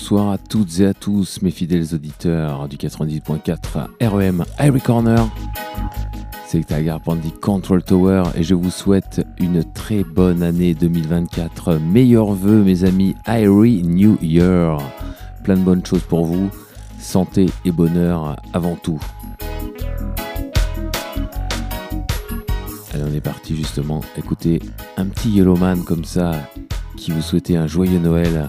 Bonsoir à toutes et à tous, mes fidèles auditeurs du 90.4 REM Irie Corner. C'est Tagar Pandy Control Tower et je vous souhaite une très bonne année 2024. Meilleurs vœux, mes amis, Irie New Year. Plein de bonnes choses pour vous, santé et bonheur avant tout. Allez, on est parti justement écoutez un petit Yellowman comme ça qui vous souhaitait un joyeux Noël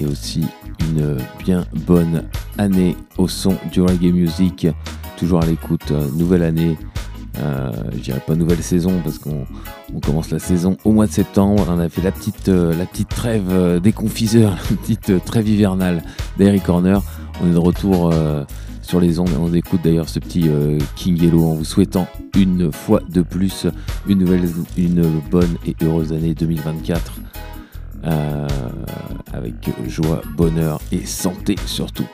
et aussi une bien bonne année au son du reggae music. Toujours à l'écoute, euh, nouvelle année. Euh, je dirais pas nouvelle saison parce qu'on commence la saison au mois de septembre. On a fait la petite, euh, la petite trêve des confiseurs, la petite trêve hivernale d'Airy Corner. On est de retour sur les ondes. On écoute d'ailleurs ce petit King Yellow en vous souhaitant une fois de plus une nouvelle, une bonne et heureuse année 2024. Euh, avec joie, bonheur et santé surtout.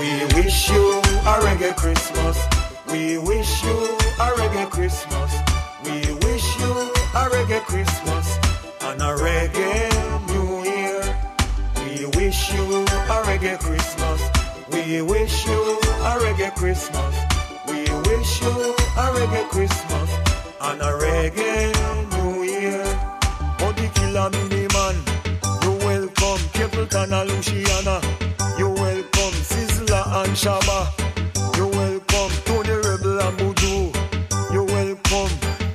We wish you a reggae Christmas. We wish you a reggae Christmas. We wish you a reggae Christmas and a reggae reggae Christmas. We wish you a reggae Christmas. We wish you a reggae Christmas and a reggae New Year. Oh, Body killer mini man, you welcome Capleton and Luciano. You welcome Sizzla and Shabba. You welcome Tony Rebel and Buju. You welcome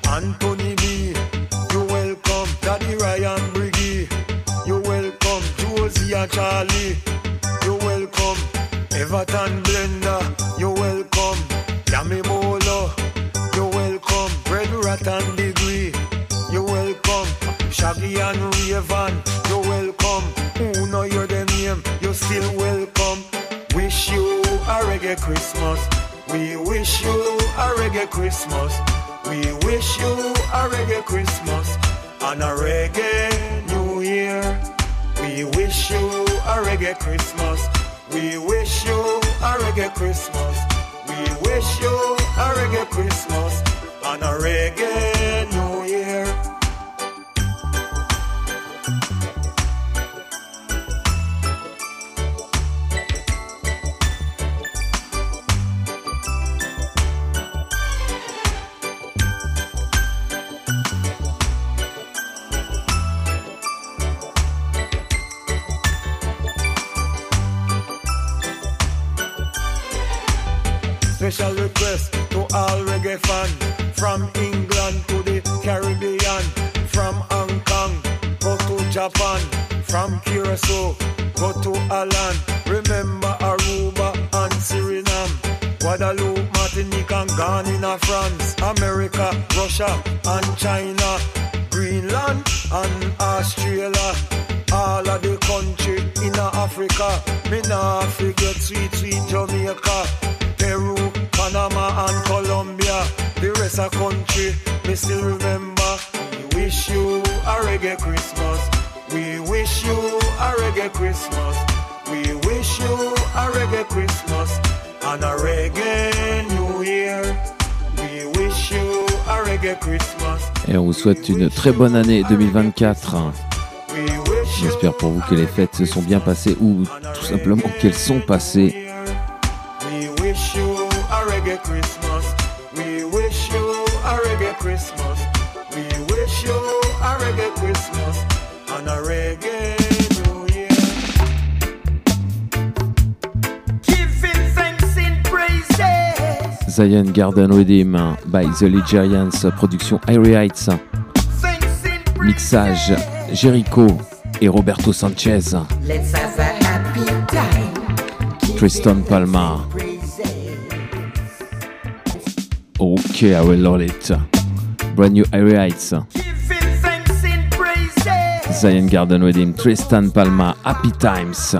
Anthony B. You welcome Daddy Ryan Briggy. You welcome Josie and Charlie. Everton Blender. you're welcome Yami Bolo. you're welcome Red Rat and Degree. you're welcome Shaggy and Rayvon. you're welcome Who know you're the name? you're still welcome. Wish you a reggae Christmas. We wish you a reggae Christmas. We wish you a reggae Christmas and a reggae New Year. We wish you a reggae Christmas. We wish you a reggae Christmas. We wish you a reggae Christmas and a reggae New Japan, from Curacao, go to Alan. Remember Aruba and Suriname, Guadeloupe, Martinique and Ghana, France, America, Russia and China, Greenland and Australia. All of the country in Africa, me nah forget sweet, sweet Jamaica. Peru, Panama and Colombia. The rest of country, me still remember. We wish you a reggae Christmas. We wish you a reggae Christmas. We wish you a reggae Christmas and a reggae New Year. We wish you a reggae Christmas. Et on vous souhaite une très bonne année 2024. We wish you J'espère pour vous que les fêtes se sont bien passées ou tout simplement qu'elles sont passées. We wish you a reggae Christmas. You a reggae New Year. Giving thanks and praises. Zion Garden Redeem by The Ligerians, production Irie Heights, mixage. Jericho et Roberto Sanchez, Let's have a happy time. Tristan Palma. Praises. Ok, I will love it. Brand new Irie Heights, Zion Garden Wedding, Tristan Palma, Happy Times.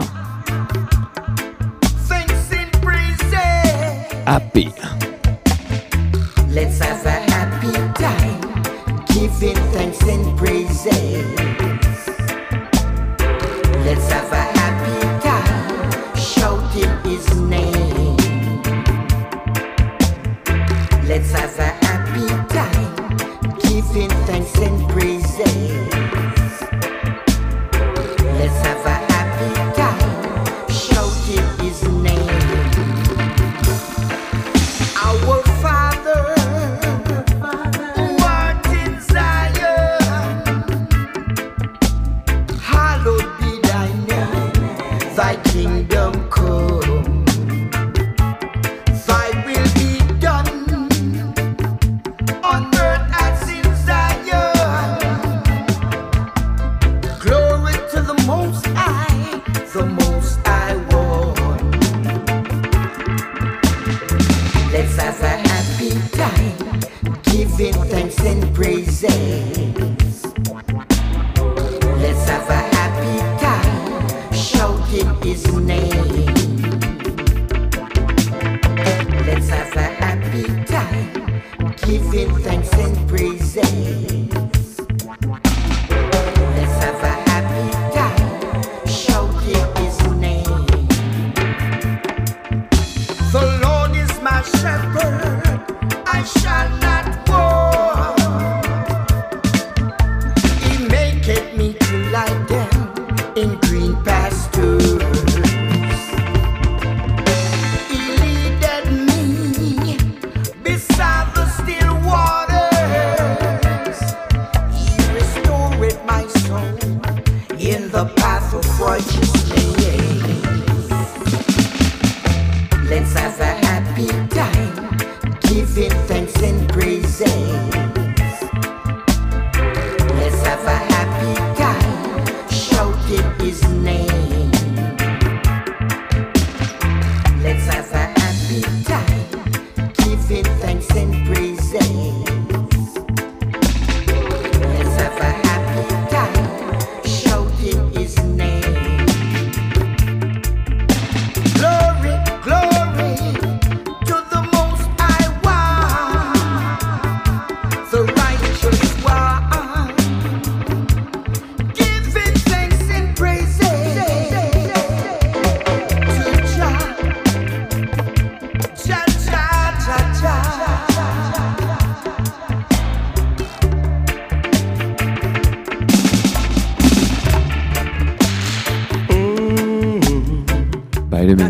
Happy. Let's have a happy time, giving thanks and praises. Let's have a happy time, shouting his name. Let's have a happy time, giving thanks and praises.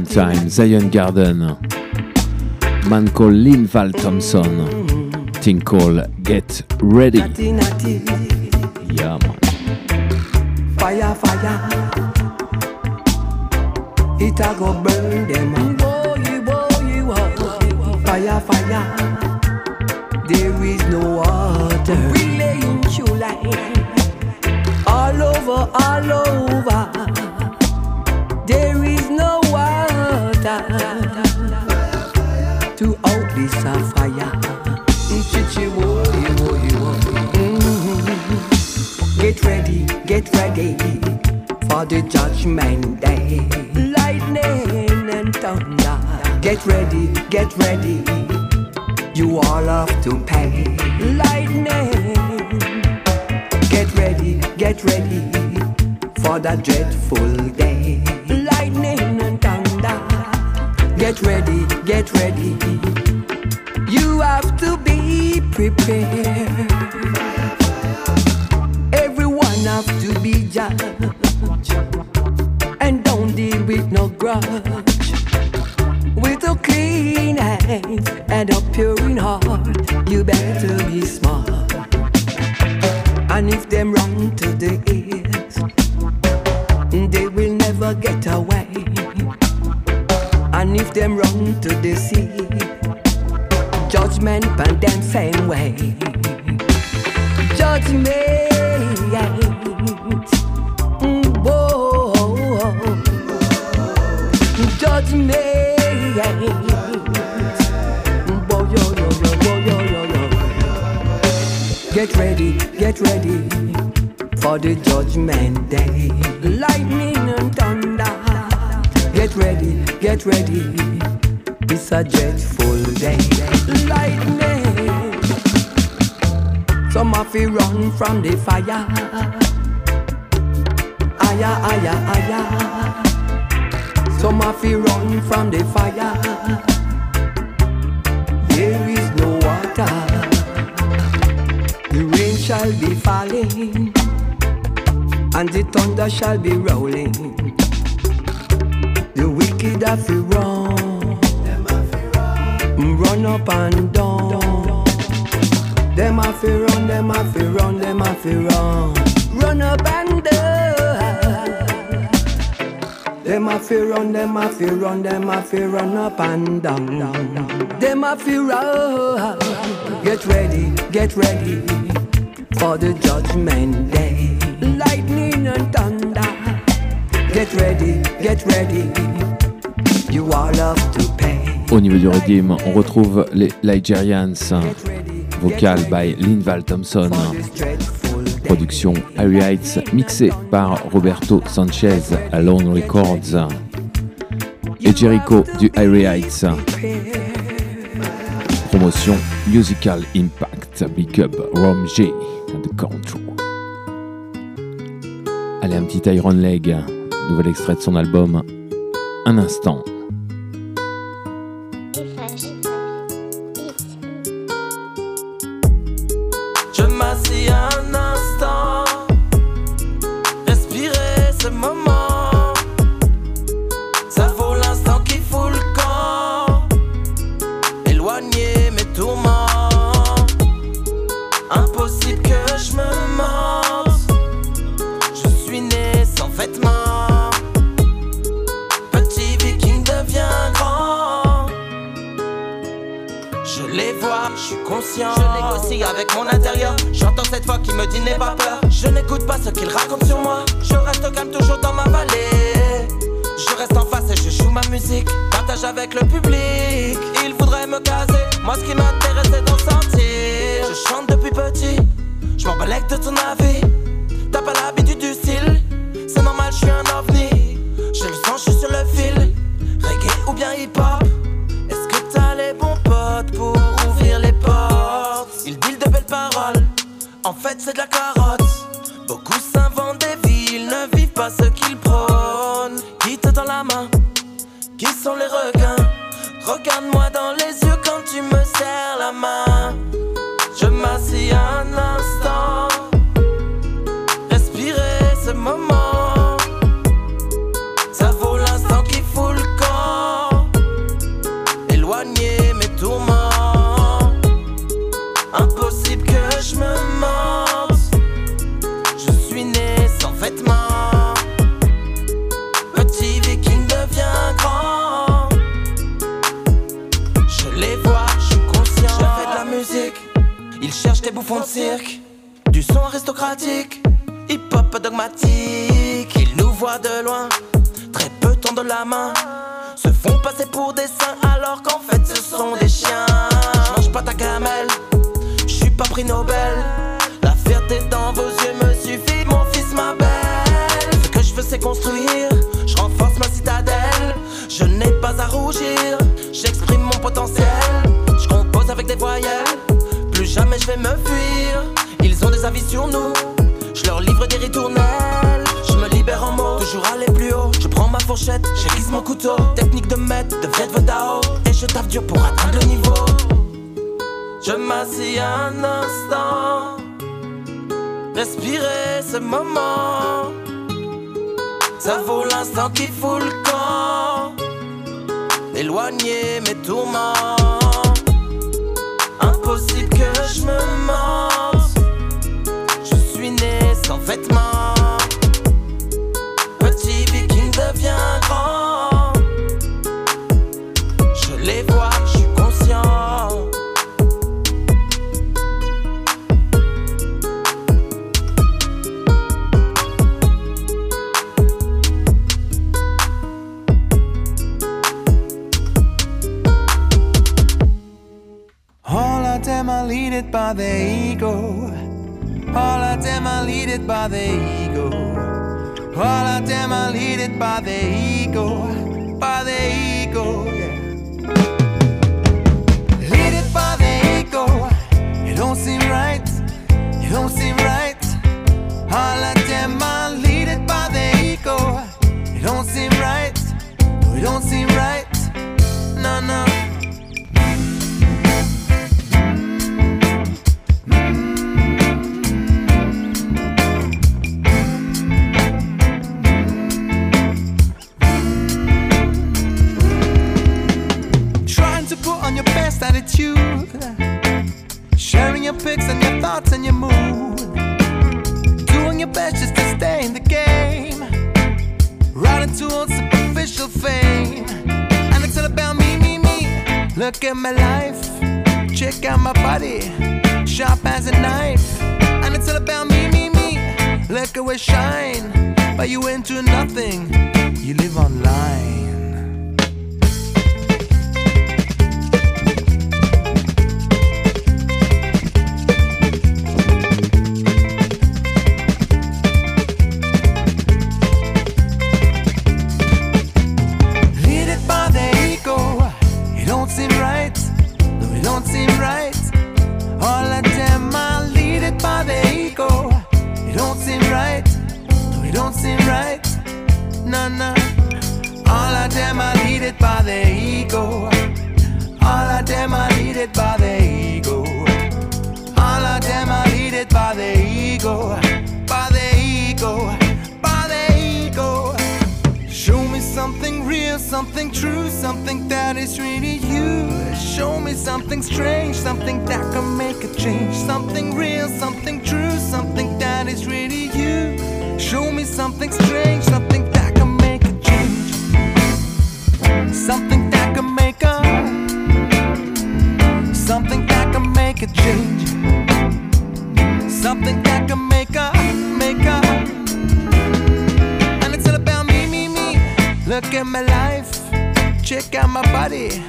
Shout Zion Garden. Man called Linval Thompson. Thing called Get Ready. Yeah, man. Fire, fire. It a go burn them. Fire, fire. There is no water. Relaying July. All over, all over. There is to out this fire. Mm-hmm. Get ready, get ready for the judgment day. Lightning and thunder. Get ready, get ready. You all have to pay. Lightning. Get ready, get ready for that dreadful day. Get ready, get ready. You have to be prepared. Everyone have to be judged. And don't deal with no grudge. With a clean hand and a pure in heart, you better be smart. And if them run to the east, they will never get away. And if them run to the sea, judgment pan them same way. Judgment, mm, whoa. judgment. Get ready, get ready for the judgment day. Lightning and thunder. Get ready, get ready. It's a dreadful day. Lightning. Some of you run from the fire. Aya, aya, aya. Some of you run from the fire. There is no water. The rain shall be falling, and the thunder shall be rolling. The wicked have to run, up and down. Them have to run, them have to run, them have to run, run up and down. Them have to run, them have to run, them have to run up and down. Them have to run. Get ready, get ready for the judgment day. Lightning and thunder. Get ready, get ready. Au niveau du redeem, on retrouve les Nigerians, vocal by Linval Thompson, production Harry Heights, mixé par Roberto Sanchez à Lone Records, et Jericho du Harry Heights. Promotion Musical Impact, Big Up Rom J and the Control. Allez, un petit Iron Leg. Nouvel extrait de son album Un instant. moment. Ça vaut l'instant qui fout le camp. Éloigner mes tourments. Impossible que je me mente. by the ego. All of them are led by the ego. All of them are led by the ego. By the ego, yeah. Leaded by the ego. It don't seem right. It don't seem right. All of them are led by the ego. It don't seem right. No, it don't seem right. you into nothing. Something that can make a Something that can make a change. Something that can make a make a. And it's all about me, me, me. Look at my life. Check out my body.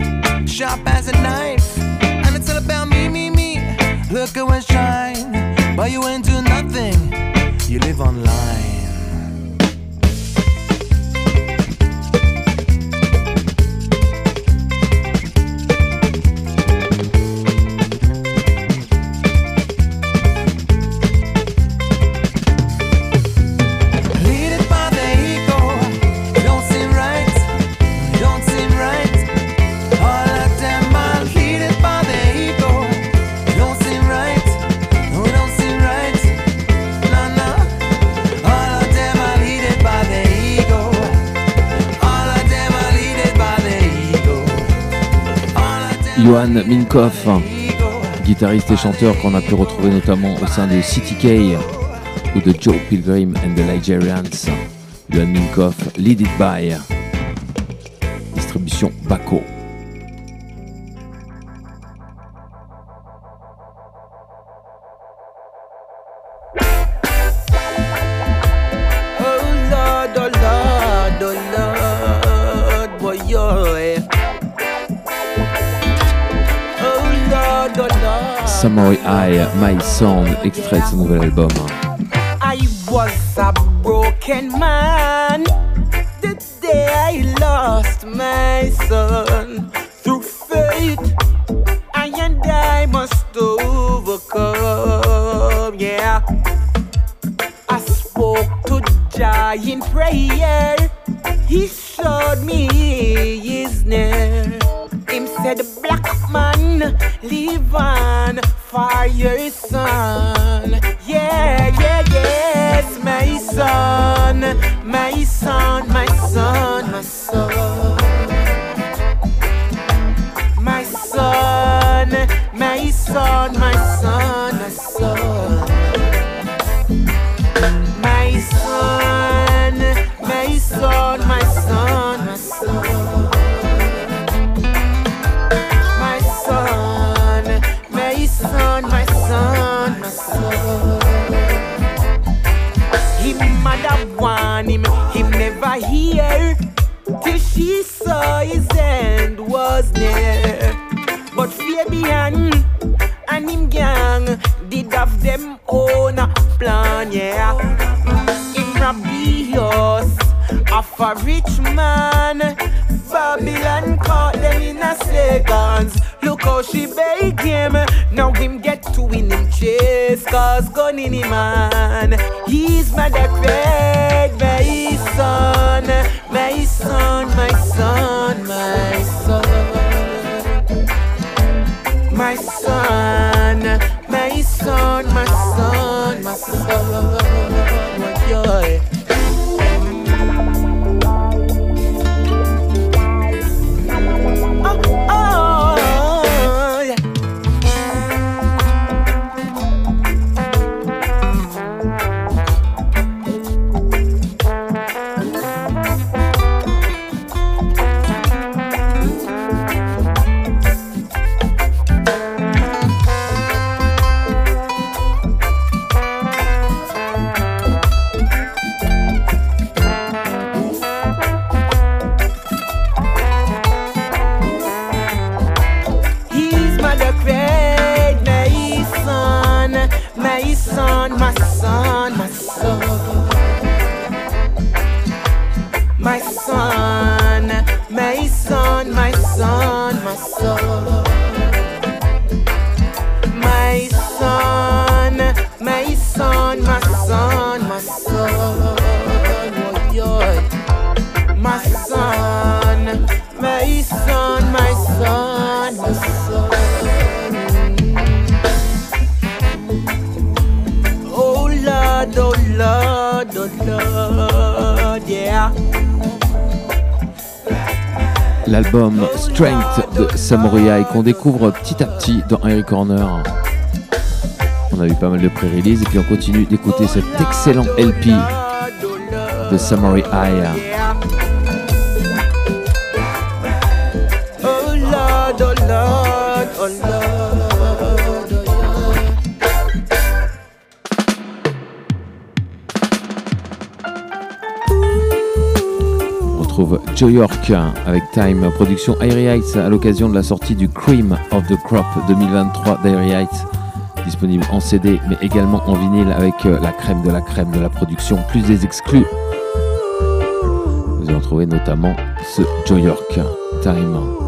Sharp as a knife. And it's all about me, me, me. Look at what's shine. But you ain't do nothing. You live online. Johan Minkoff, guitariste et chanteur qu'on a pu retrouver notamment au sein de City K ou de Joe Pilgrim and the Nigerians. Johan Minkoff, Lead It By. extrait de ce nouvel album. Hein. did have them own plan, yeah. In might of a rich man. Babylon caught them in a seconds. Look how she beg him. Now him get to win him chase. Cause gun in him man. He's mad at red, my son, my son, my son, my son. My son on my l'album Strength de Samurai qu'on découvre petit à petit dans Harry Corner. On a eu pas mal de pré-release et puis on continue d'écouter cet excellent LP de Samurai Eye. Joe York avec Time, production Airy Heights à l'occasion de la sortie du Cream of the Crop 2023 d'Airy Heights, disponible en CD mais également en vinyle avec euh, la crème de la crème de la production, plus des exclus. Vous allez retrouver notamment ce Joe York, Time.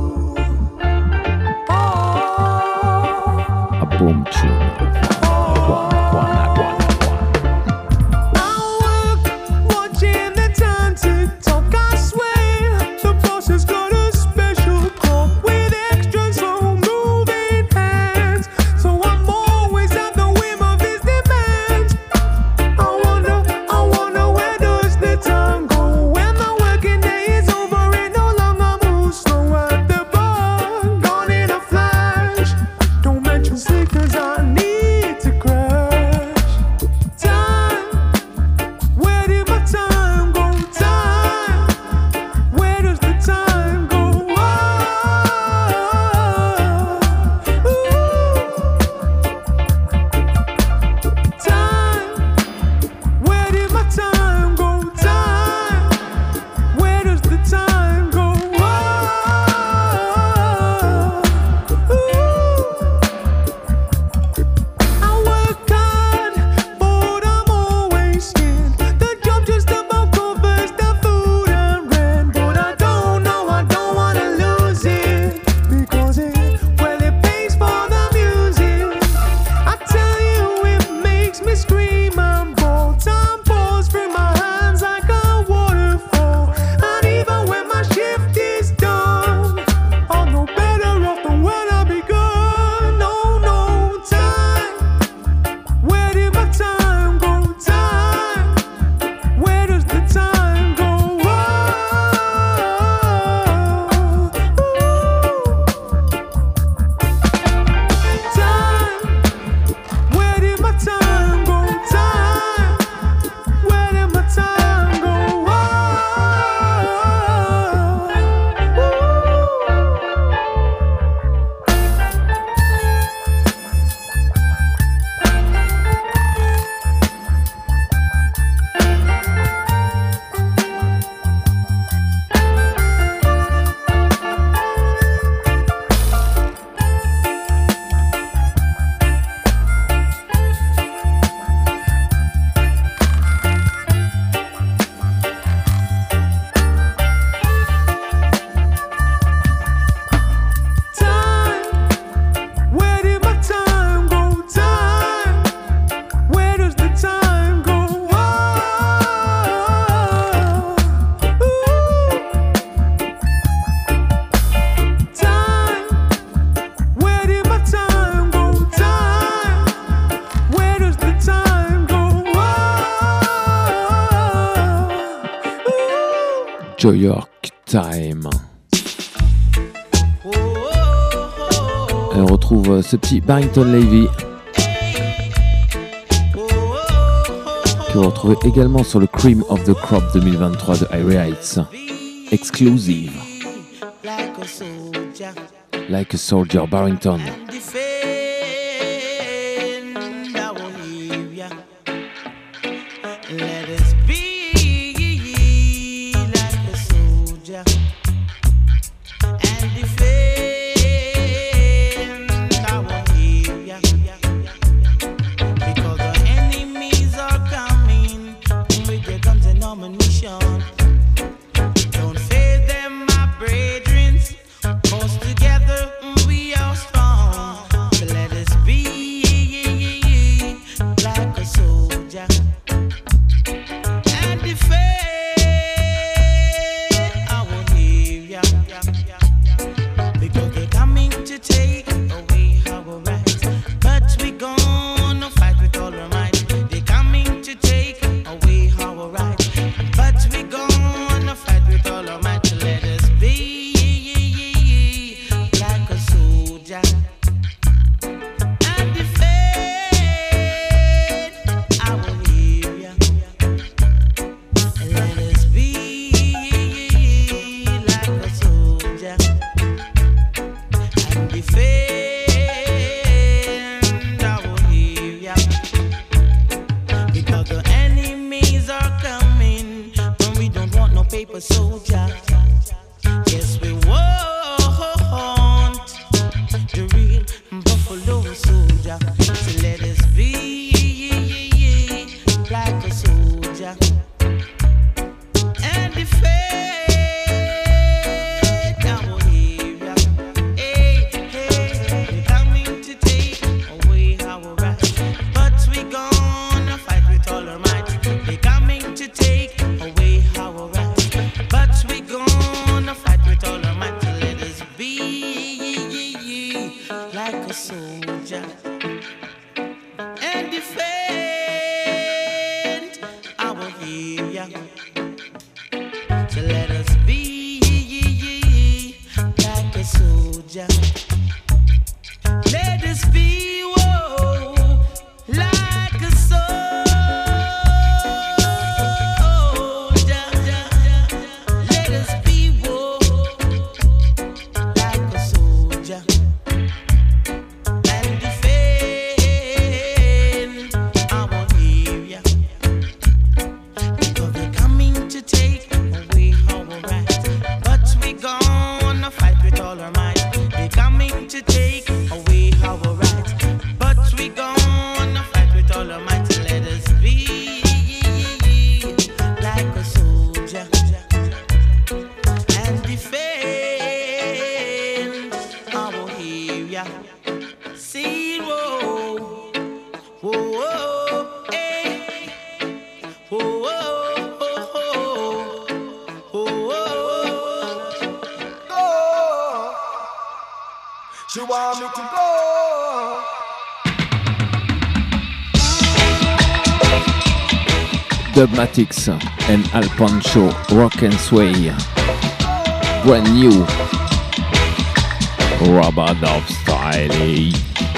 New York Time. on retrouve ce petit Barrington Levy que vous retrouvez également sur le Cream of the Crop 2023 de Irie Heights. Exclusive. Like a soldier, Barrington. And Al Pancho Rock and Sway. Brand new Rubber Dove Style.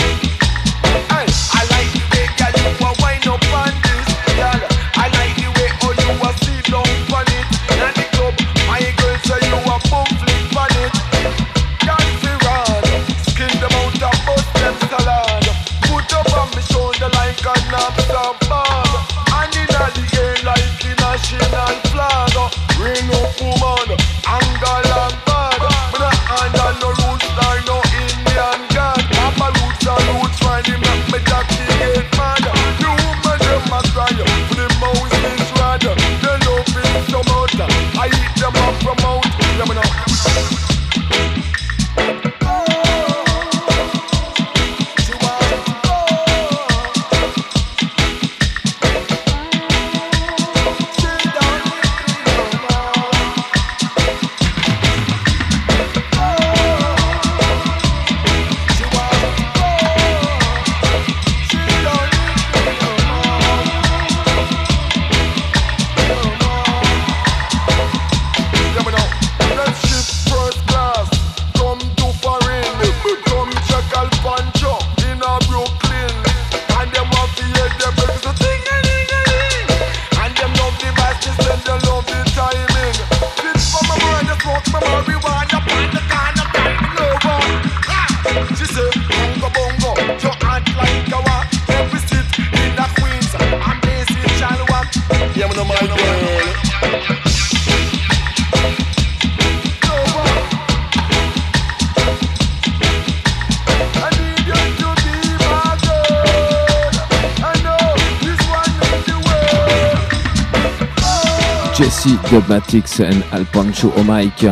Mathematics and Al Pancho au mic.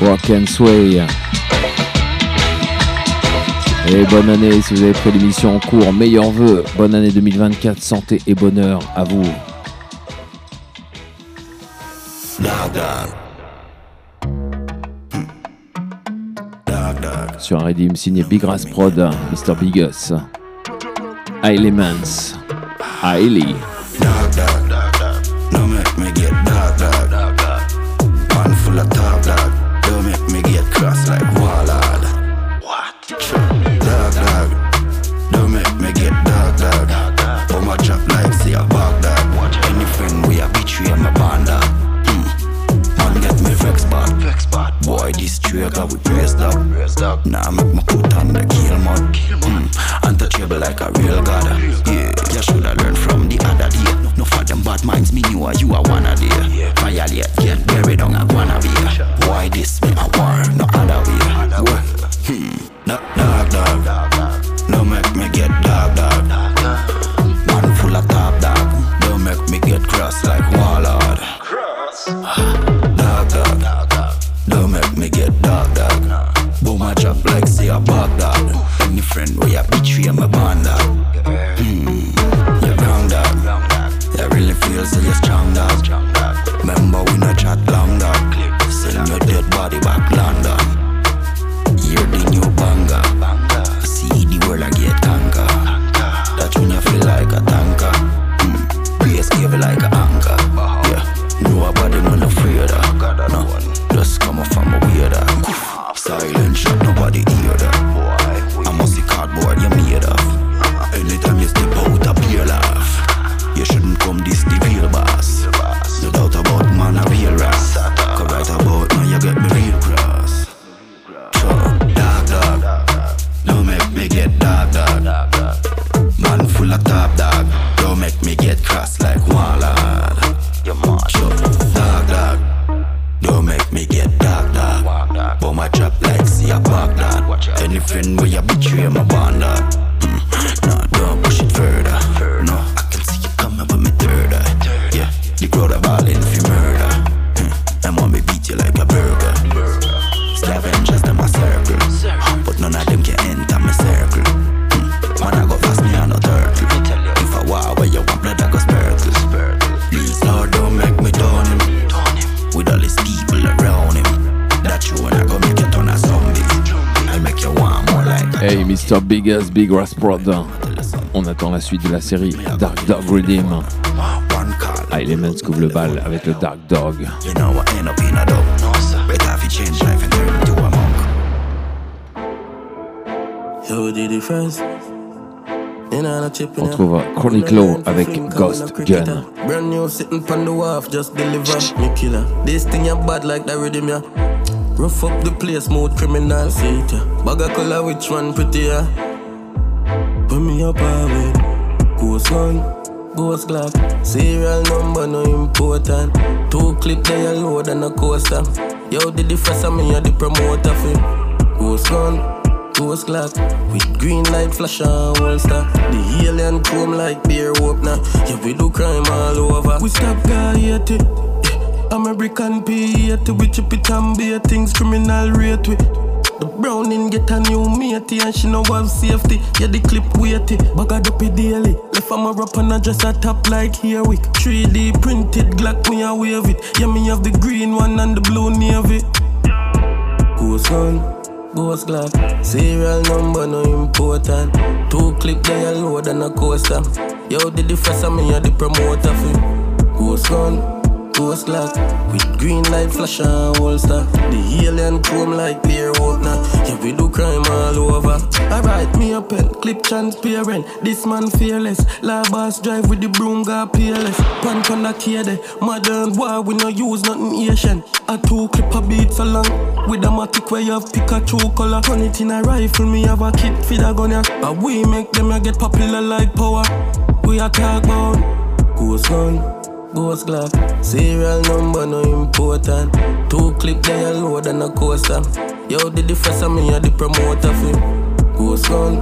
Walk and Sway. Et bonne année si vous avez pris l'émission en cours. Meilleurs vœux. Bonne année 2024. Santé et bonheur à vous. Sur un redeem signé Big Ras Prod, Mr. Bigus. Elements. Hailey. up, we dressed up. Dressed up. Now nah, make my put on the kill mode. Mm. Untouchable like a real god. Yeah, you shoulda learned from the other day. No, no for them bad minds, me knew you are one of them. Violate, get buried on a Hey Mr. Biggest Big Rass Brother. On attend la suite de la série Dark Dog Redeem. Ah, Elements couvre le bal avec le Dark Dog. On trouve Chroniclaw avec Ghost Gun. Rough up the place, smooth criminal. Ya. Bag of color, which one prettier? Put me up with Ghost gun, ghost glock. Serial number no important. Two clip they a load and a coaster. Yo, the first of me, you the promoter for Ghost gun, ghost glock. With green light flash and holster. The alien chrome like beer opener. Yeah, we do crime all over. We stop guy at it. American P80 we chip it and beer things criminal rate we. The Browning get a new matey and she know have safety. Yeah the clip weighty. Bag a dopey daily. Left from a rap and I just a top like here week 3D printed Glock me a wave it. Yeah me have the green one and the blue navy. Ghost gun, ghost glock. Serial number no important. Two clip they a load and a coaster. Yo the of me a the promoter for Ghost gun, ghost glock With green light flash and holster The alien chrome like beer opener Yeah we do crime all over. Alright me a pen, clip transparent. This man fearless. La boss drive with the broom got peerless. Punch on the kid eh. Modern war we no use nothing Asian. A two clip a beats along With a matic where you have Pikachu color. Turn it in a rifle me have a kit for the gun yeah. But we make them a get popular like power. We a talk about Ghost gun, ghost glock. Serial number no important. Two clip they a load and a coaster. Yo the first of me a the promoter for Ghost gun,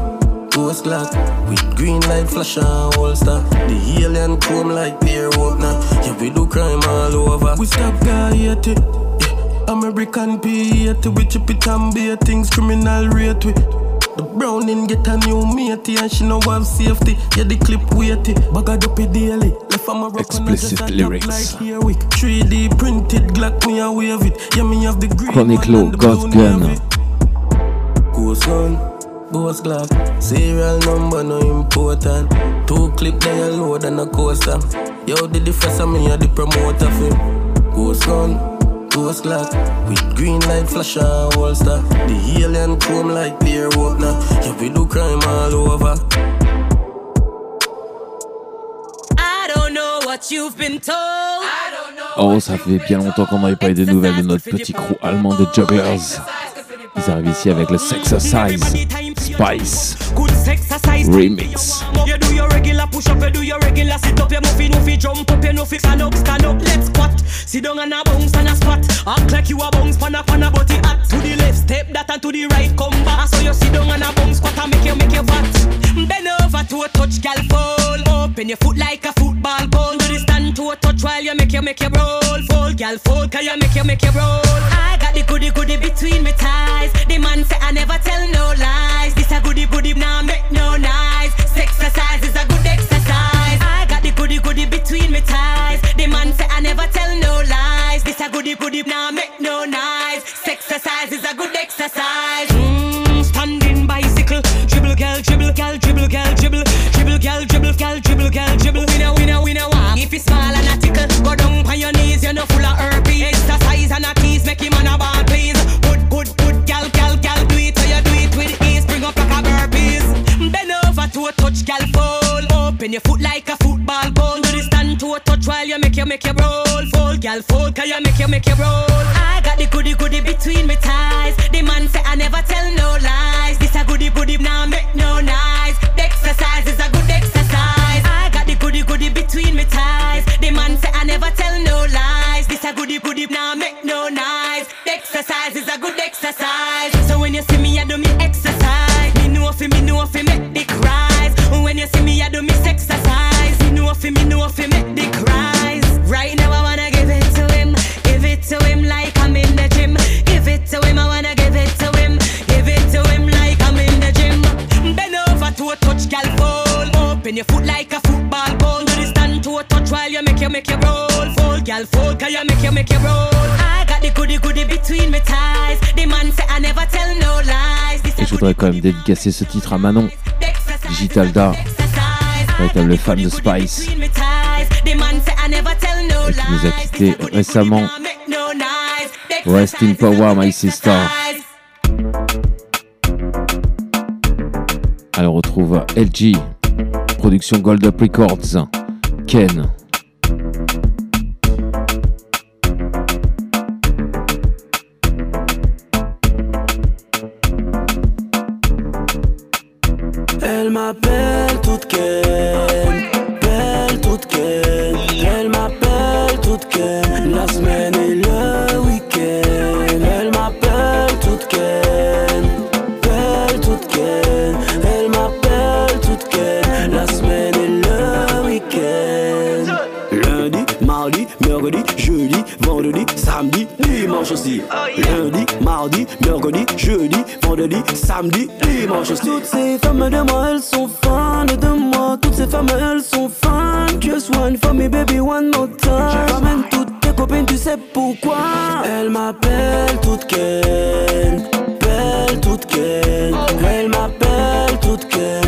ghost glock. With green light flash and holster. The alien chrome like beer opener. Yeah we do crime all over. We stop guy at it. American P80 we chip it and beer things criminal rate we the Browning get a new matey and she know have safety. Yeah, the clip weighty. Bag a dopey daily. Left from a rock and I just Explicit lyrics. Like here week. 3D printed Glock me a wave it. Yeah, me have the green Chronic one Law, and the Ghost blue Gun. Ghost gun, ghost glock. Serial number no important. Two clip they a load and a coaster. Yo, the first of me you the promoter for Ghost gun, ghost glock. With green light flash and holster. The alien chrome like beer opener. Yeah, we do crime all over. I don't know what you've been told. Oh, ça fait bien longtemps qu'on n'avait pas eu de nouvelles de notre petit crew allemand de Jugglers. Ils arrivent ici avec le Sexercise Spice. Remix. You do your regular push up, you do your regular sit up, you move it, move jump up, you know fi stand up, stand up, let's squat. Sit down and a bounce and a spot. Act like you a bounce pan a pan a body hot. To the left step that and to the right come back. So you sit down and a bounce squat and make you make you fat. Bend over to a touch, gal fall. Open your foot like a football goal. Do the stand to a touch while you make you make you roll. Fold, gal fold, can you make you make you roll. I got the goody goody between me thighs. The man say I never tell no lies. This a goody goody now make no nice. Exercise is a good exercise. I got the goody goody between me thighs. The man say I never tell no lies. This a goody goody now make no nice. Exercise is a good exercise. Fall. Your foot like a football ball. Do the stand to a touch while you make you make you roll. Fold, gal, fold, can you make you make you roll? I got the goody goody between me thighs. The man say I never tell no lies. This a goody goody now make no nice. The exercise is a good exercise. I got the goody goody between me thighs. The man say I never tell no lies. This a goody goody now make no nice. The exercise is a good exercise. So when you see me, I do me exercise. Me know fi me know fi make the fi me know fi make the cries. Right now I wanna give it to him, give it to him like I'm in the gym. Give it to him, I wanna give it to him, give it to him like I'm in the gym. Bend over to a touch, gal, fall. Open your foot like a football goal. Do the stand to a touch while you make you make you roll. Fold, gal, fold, can you make you make you roll? I got the goody goody between me thighs. The man say I never tell no lies. This Et je voudrais quand même dédicacer ce titre à Manon, Digital Da, véritable fan de Spice, et qui nous a quittés récemment. Rest in power, my sister. Alors on retrouve LG, production Gold Up Records, Ken. M'appelle toute Ken, belle toute Ken. Elle m'appelle toute Ken, la semaine et le week-end. Elle m'appelle toute Ken, belle toute Ken. Elle m'appelle toute Ken, la semaine et le week-end. Lundi, mardi, mercredi, jeudi, vendredi, samedi, dimanche aussi. Lundi, mardi, mercredi, jeudi, vendredi, samedi, dimanche aussi. Toutes ces femmes de moi, elles sont fans de moi. Toutes ces femmes, elles sont fans. Just one for me, baby, one more time. Ramène toutes tes copines, tu sais pourquoi. Elle m'appelle toute Ken, belle toute Ken. Elle m'appelle toute Ken,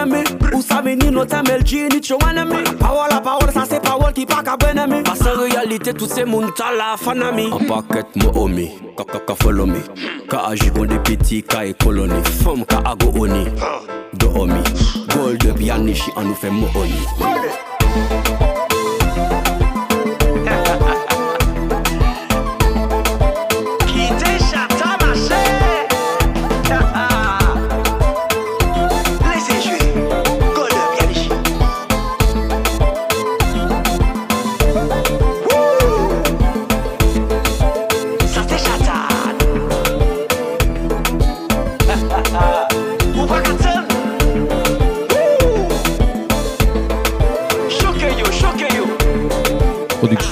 enemy. Ou sa veni nou temel chi ni chou enemy. Pawol a pawol sa se pawol ki pa ka benemi Pase realite tout se moun tala fanami An paket mou omi, ka ka ka follow me. Ka aji gon de piti, ka e koloni Fom ka ago oni, do omi Gold up yan nishi an nou fe mou oni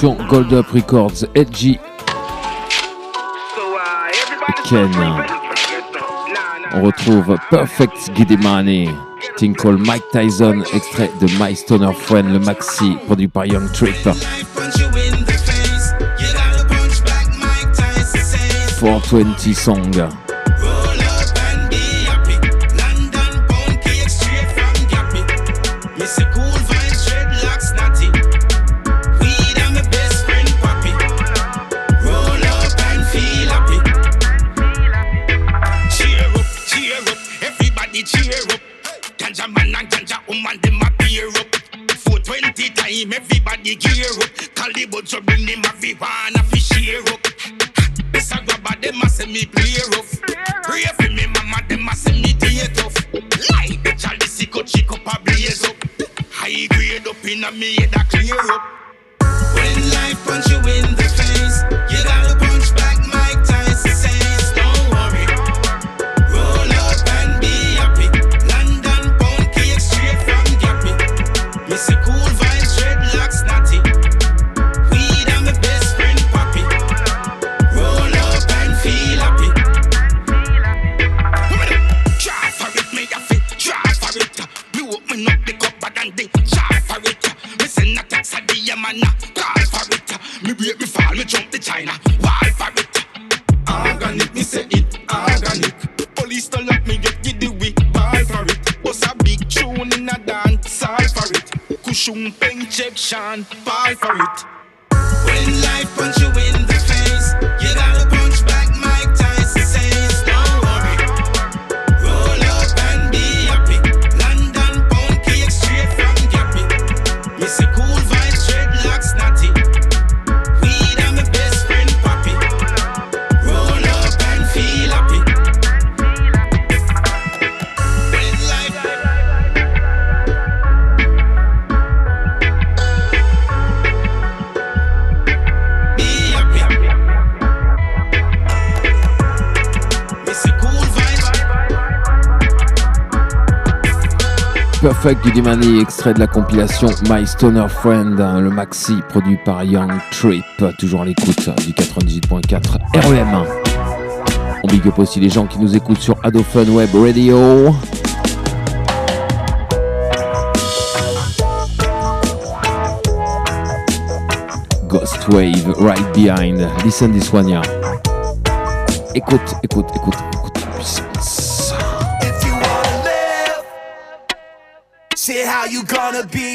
Gold Up Records, et Ken. On retrouve Perfect Money, Tinkle Mike Tyson, extrait de My Stoner Friend, le maxi, produit par Young Trip. 420 song. So bring me marijuana fi one, a fi share up. This a grabber dem a say me play rough. Pray for me mama dem a say me day tough. Like the chalice go chick up a blaze up. High grade up inna me head a clear up. When life punch you in the face. Fuck du Dimani, extrait de la compilation My Stoner Friend, hein, le maxi produit par Young Trip, toujours à l'écoute du 98.4 REM. On big aussi les gens qui nous écoutent sur Adofun Web Radio. Ghost Wave, right behind. Listen this one. Écoute, écoute, écoute. you gonna be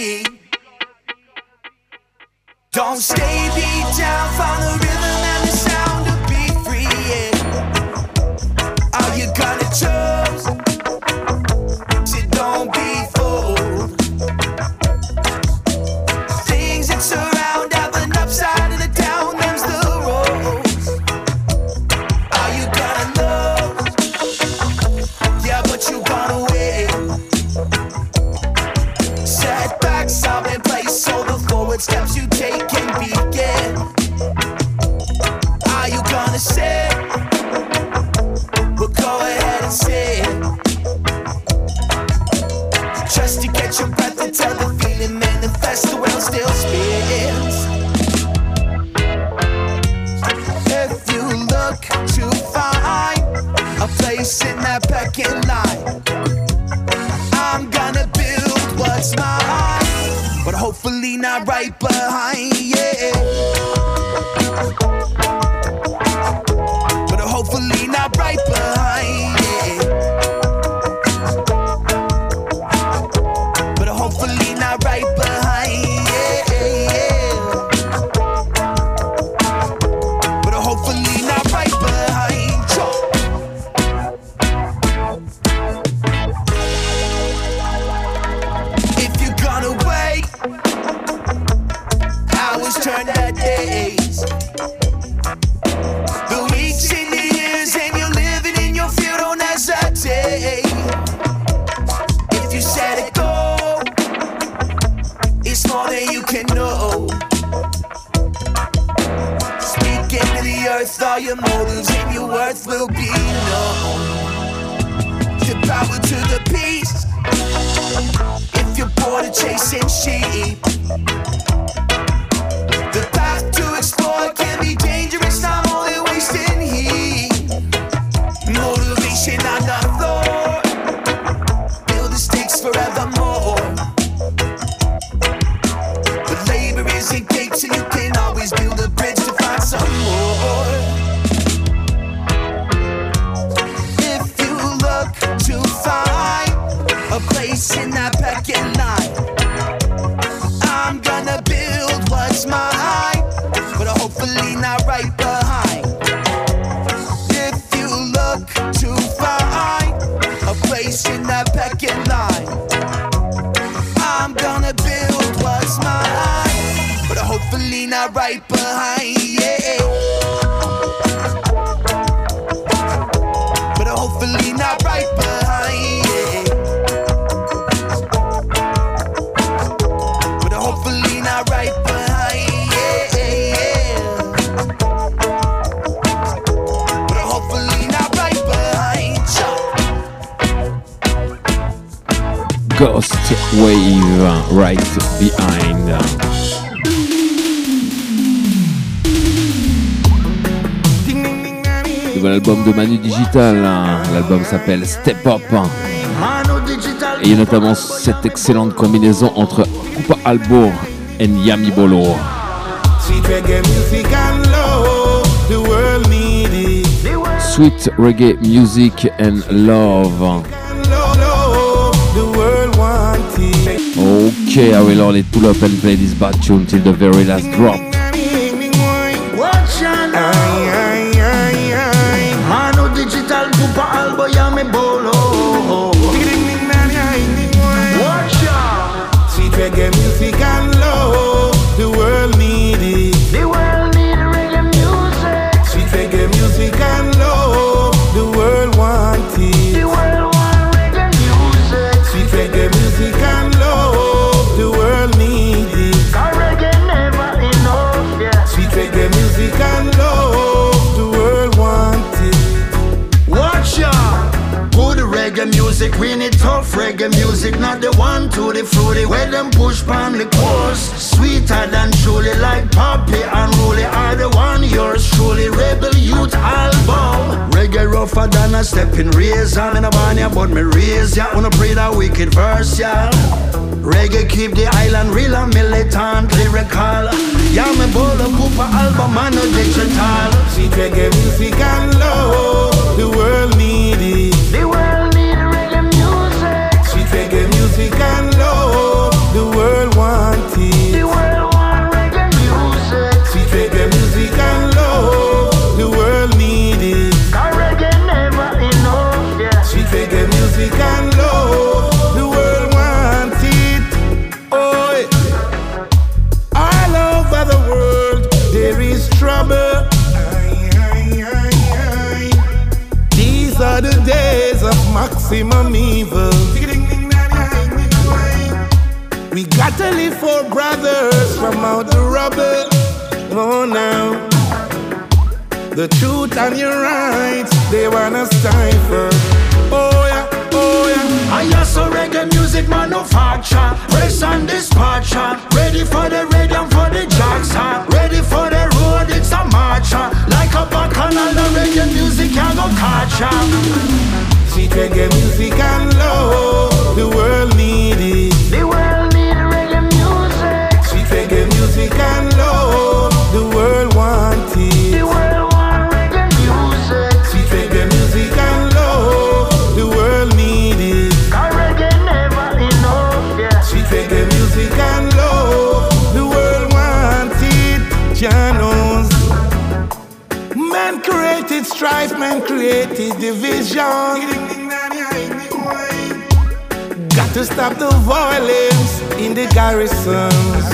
s'appelle Step Up. Et il y a notamment cette excellente combinaison entre Albo et Yami Bolo. Sweet reggae music and love, it. Okay, I will only pull up and play this bad tune till the very last drop. Albo ya me bolo. Watch out Sweet reggae music to the fruity Where them push pan the course. Sweeter than truly like Poppy and Rolly Are the one yours truly. Rebel Youth album. Reggae rougher than a stepping razor. I'm in a barnya but me raise ya. Wanna pray that wicked verse ya. Reggae keep the island real and militant lyrical Yeah me bolo poopa album and a digital. Sweet reggae music and love, the world need to brothers from out the rubble. Oh, now. The truth and your rights, they wanna stifle. Oh yeah, oh yeah. I hear so reggae music manufacture Press and dispatcher Ready for the radium for the jackson Ready for the road, it's a marcher Like a bacchanal, the reggae music can go catch ya Sweet reggae music and love, the world need it. Music and love, the world want The it. world want reggae music Sweet reggae music and love, the world need it. Cause reggae never enough, yeah Sweet reggae music and love, the world want it. Janos. Man created strife, man created division. Got to stop the violence in the garrisons.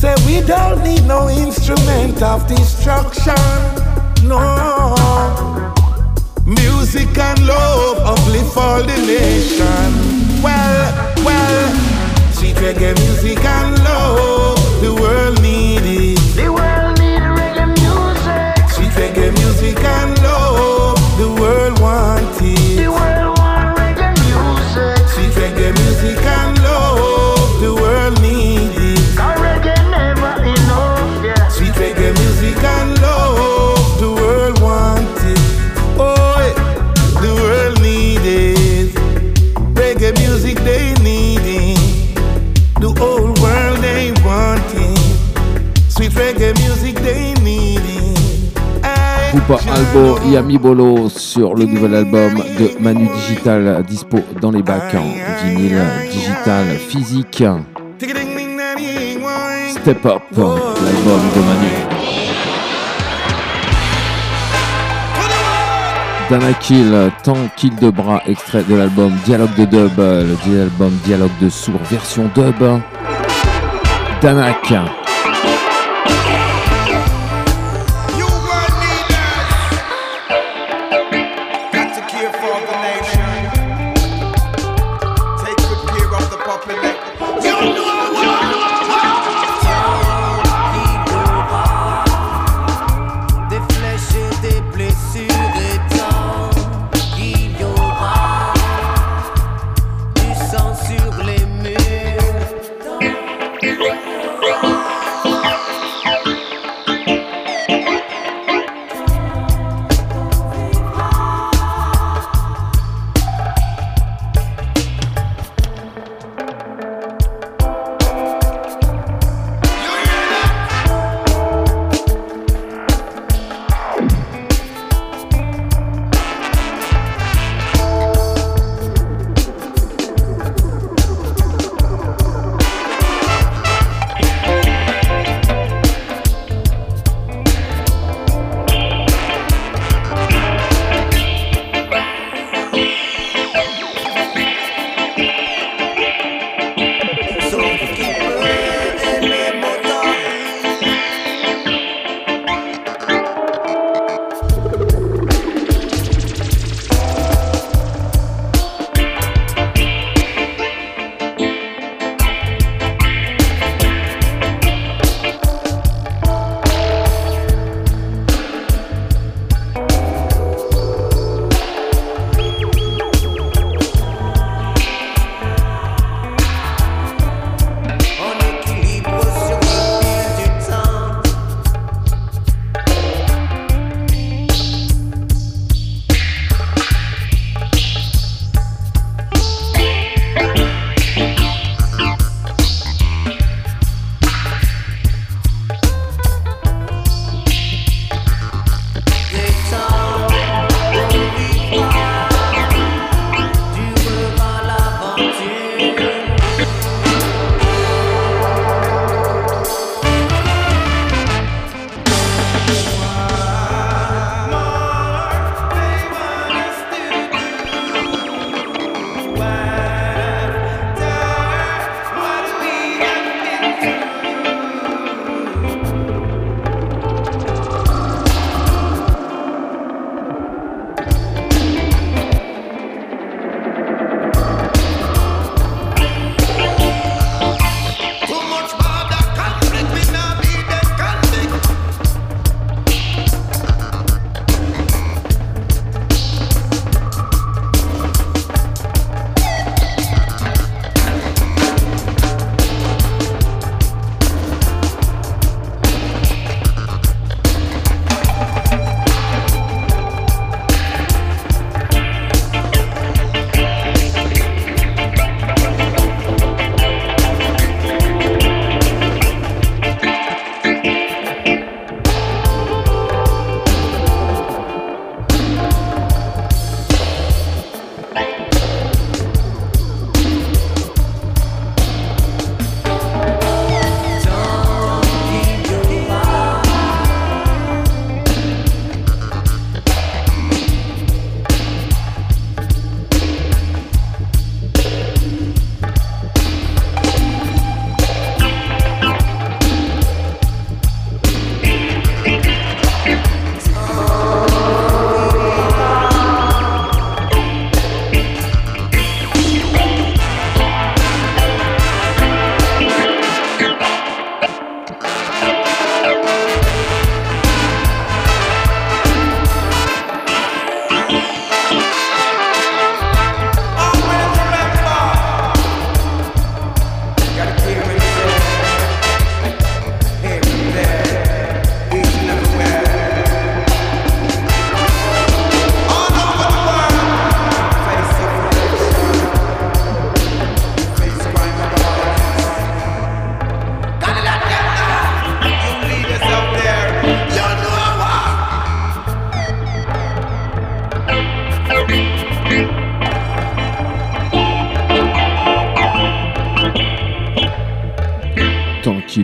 Say we don't need no instrument of destruction. No. Music and love uplift all the nation. Well, well, sweet reggae music Albo Yami Bolo sur le nouvel album de Manu Digital, dispo dans les bacs en vinyle digital physique? Step Up, l'album de Manu. Danakil, tant kill de bras, extrait de l'album Dialogue de Dub, le album Dialogue de Sourd, version dub. Danak.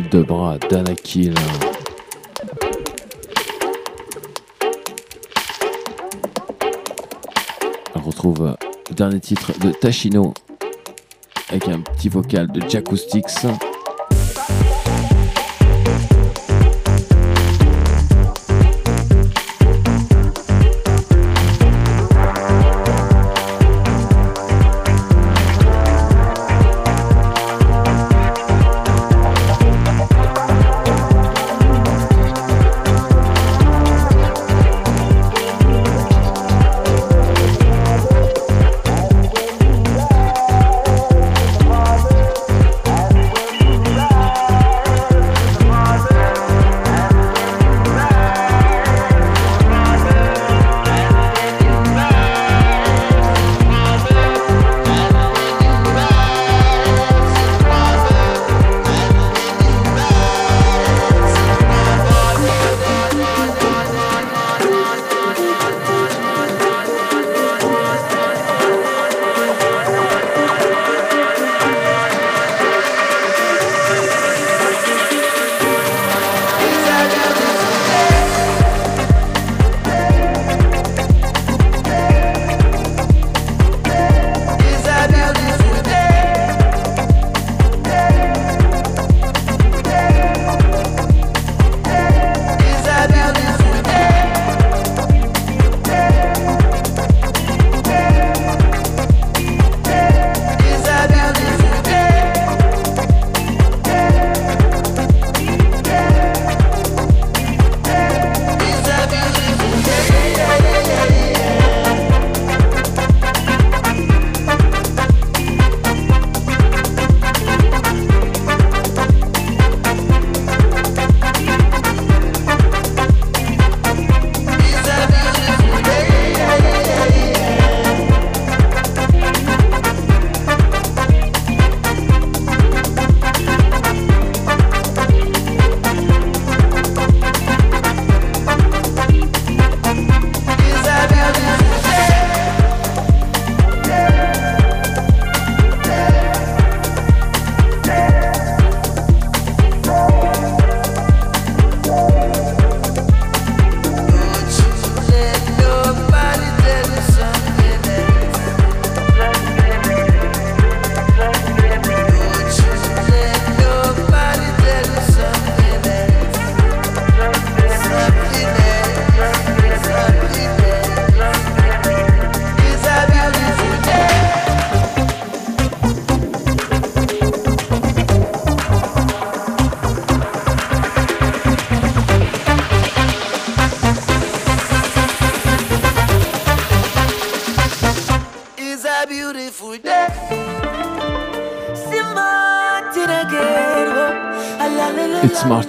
Deux bras d'Anakil. On retrouve le dernier titre de Tachino avec un petit vocal de Jacoustics.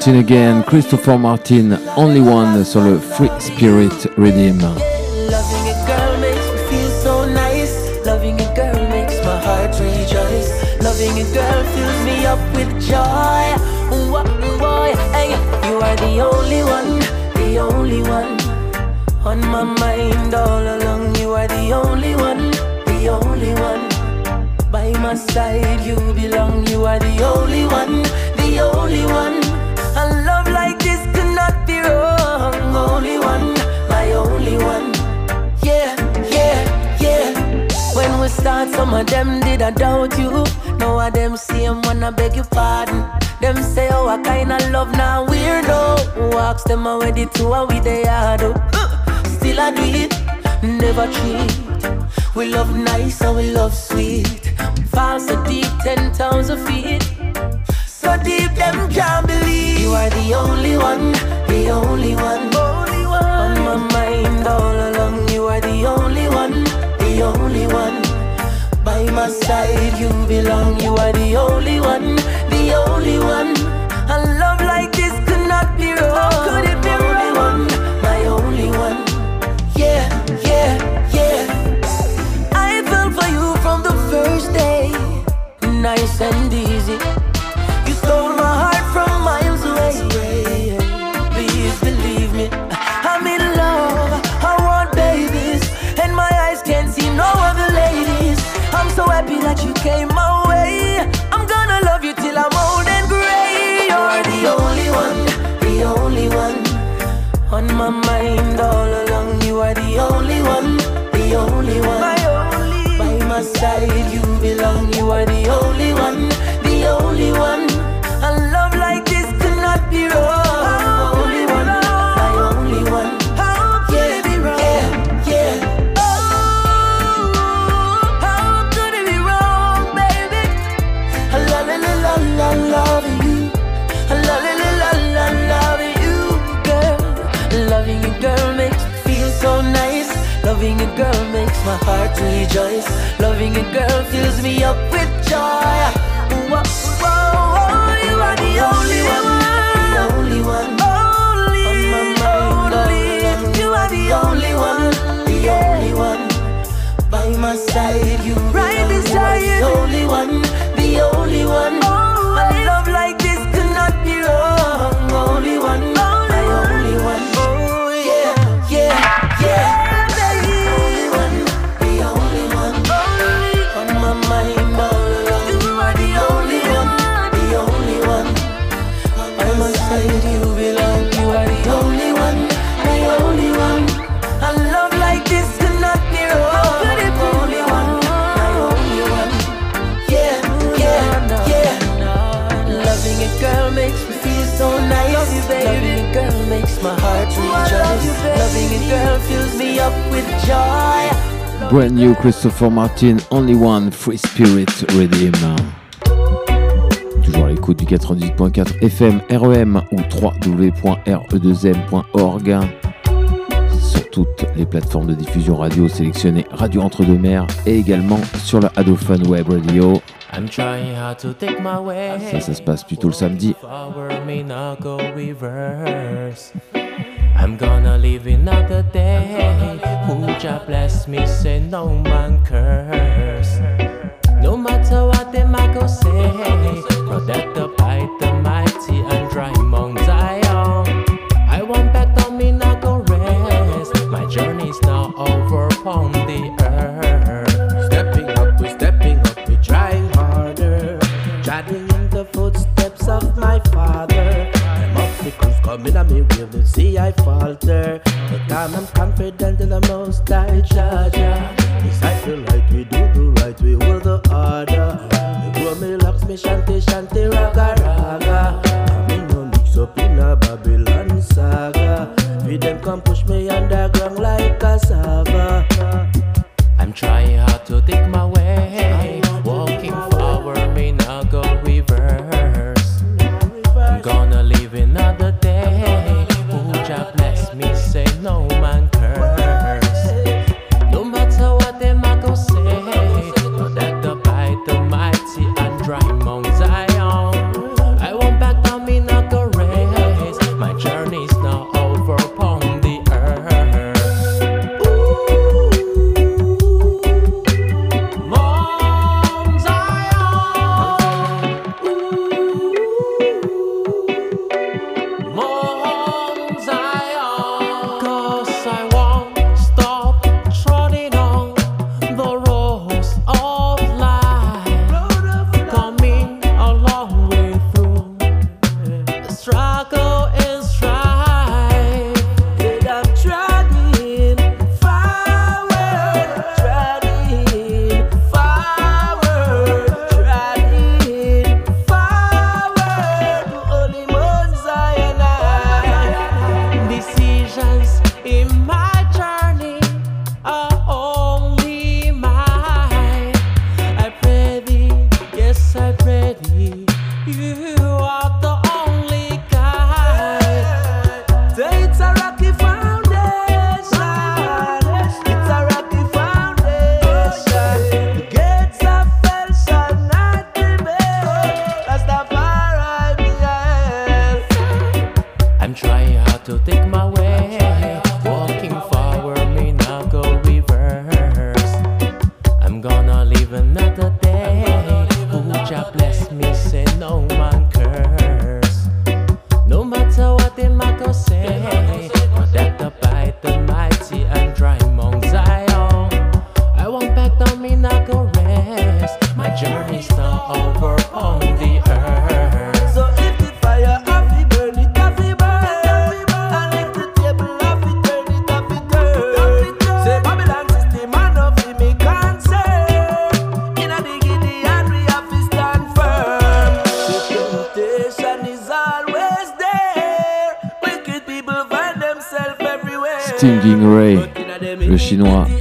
Martin again, Christopher Martin, only one sur le Free Spirit Riddim. Loving a girl makes me feel so nice. Loving a girl makes my heart rejoice. Loving a girl fills me up with joy. Ah, boy, hey, you are the only one, the only one on my mind all along. You are the only one, the only one. By my side, you belong. You are the only one, the only one. Wrong. Only one, my only one. Yeah, yeah, yeah. When we start, some of them did I doubt you. Now of them see same when I beg your pardon. Them say, oh, I kinda love now weirdo. Walks them away the two are with the yard. Still I do it, never cheat. We love nice and we love sweet. Fall so deep, 10,000 feet. So deep, them can't believe you are the only one, the only one, only one. On my mind all along, you are the only one, the only one. By my side, you belong. You are the only one, the only one. A love like this could not be wrong. How could it be only one, my only one? Yeah, yeah, yeah. I fell for you from the first day, nice and easy. Mind all along. You are the only one, the only one. My only. By my side, you belong. You are the only one, Loving a girl makes my heart rejoice. Loving a girl fills me up with joy. Whoa, whoa, whoa, you are the only one, the only one. Only, on my mind, only, oh, you are the only one, the only one. By my side, you right beside you, the only one, the only one. Oh, a love like this could not be wrong. Only one, girl fills me up with joy. Brand new Christopher Martin, Only One, Free Spirit Redeem. Toujours à l'écoute du 98.4 FM REM ou www.re2m.org. Sur toutes les plateformes de diffusion radio sélectionnées Radio Entre-deux-Mers et également sur la Adofan Web Radio. I'm trying hard to take my way. Ça, ça se passe plutôt le samedi. I'm gonna live another day. Just bless me, say no man curse. No matter what them I go say, protected by the mighty and dry Mount Zion. I want back on me, not go rest. My journey's now over upon the earth. Cruise coming at me the see I falter. But I'm, I'm confident in the most I judge.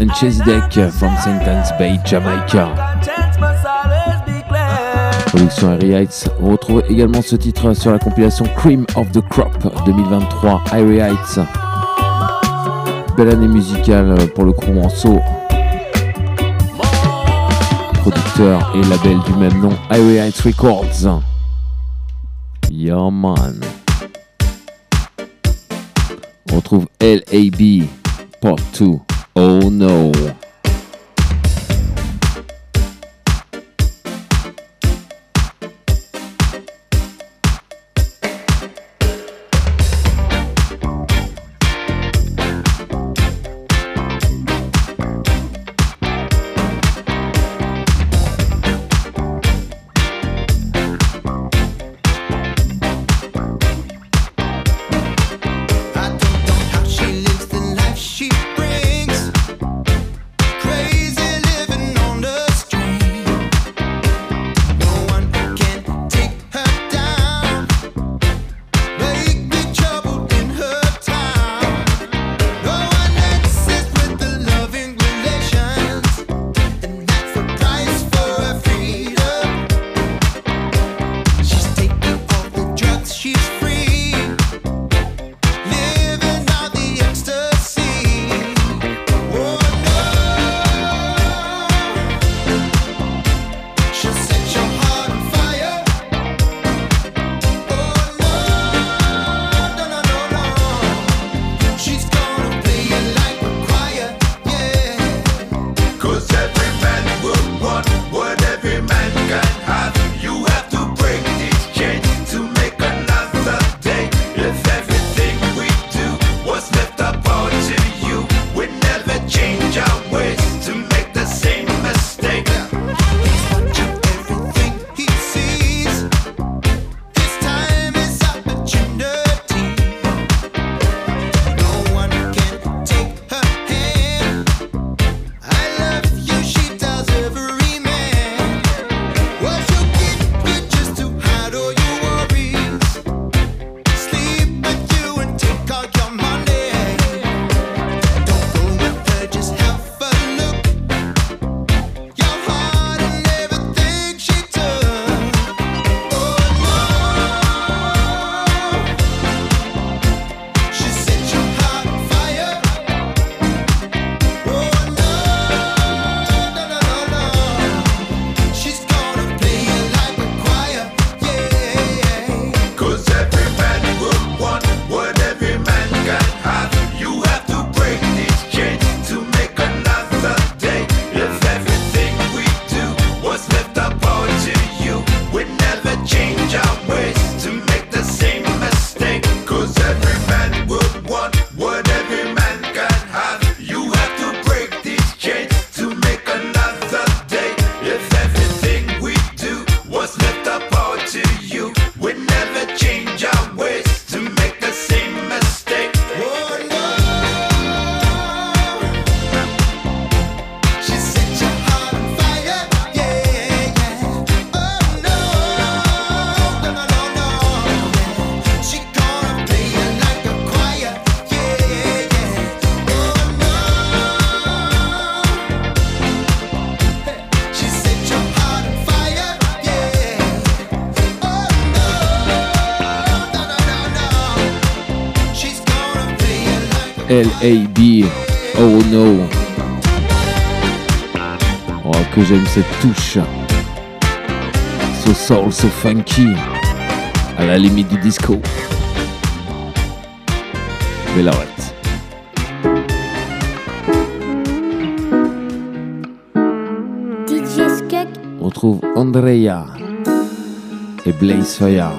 and Chase Deck uh, from St. Anne's Bay, Jamaica. Production Harry Heights. On retrouve également ce titre sur la compilation Cream of the Crop uh, 2023, Harry Heights. Belle année musicale uh, pour le crew Manceau. Producteur et label du même nom, Harry Heights Records. Yo man. On retrouve LAB Part 2. Oh no. LAB. Oh no. Oh, que j'aime cette touche. So soul, so funky. À la limite du disco. Bellorette. On trouve Andrea et Blaze Fire,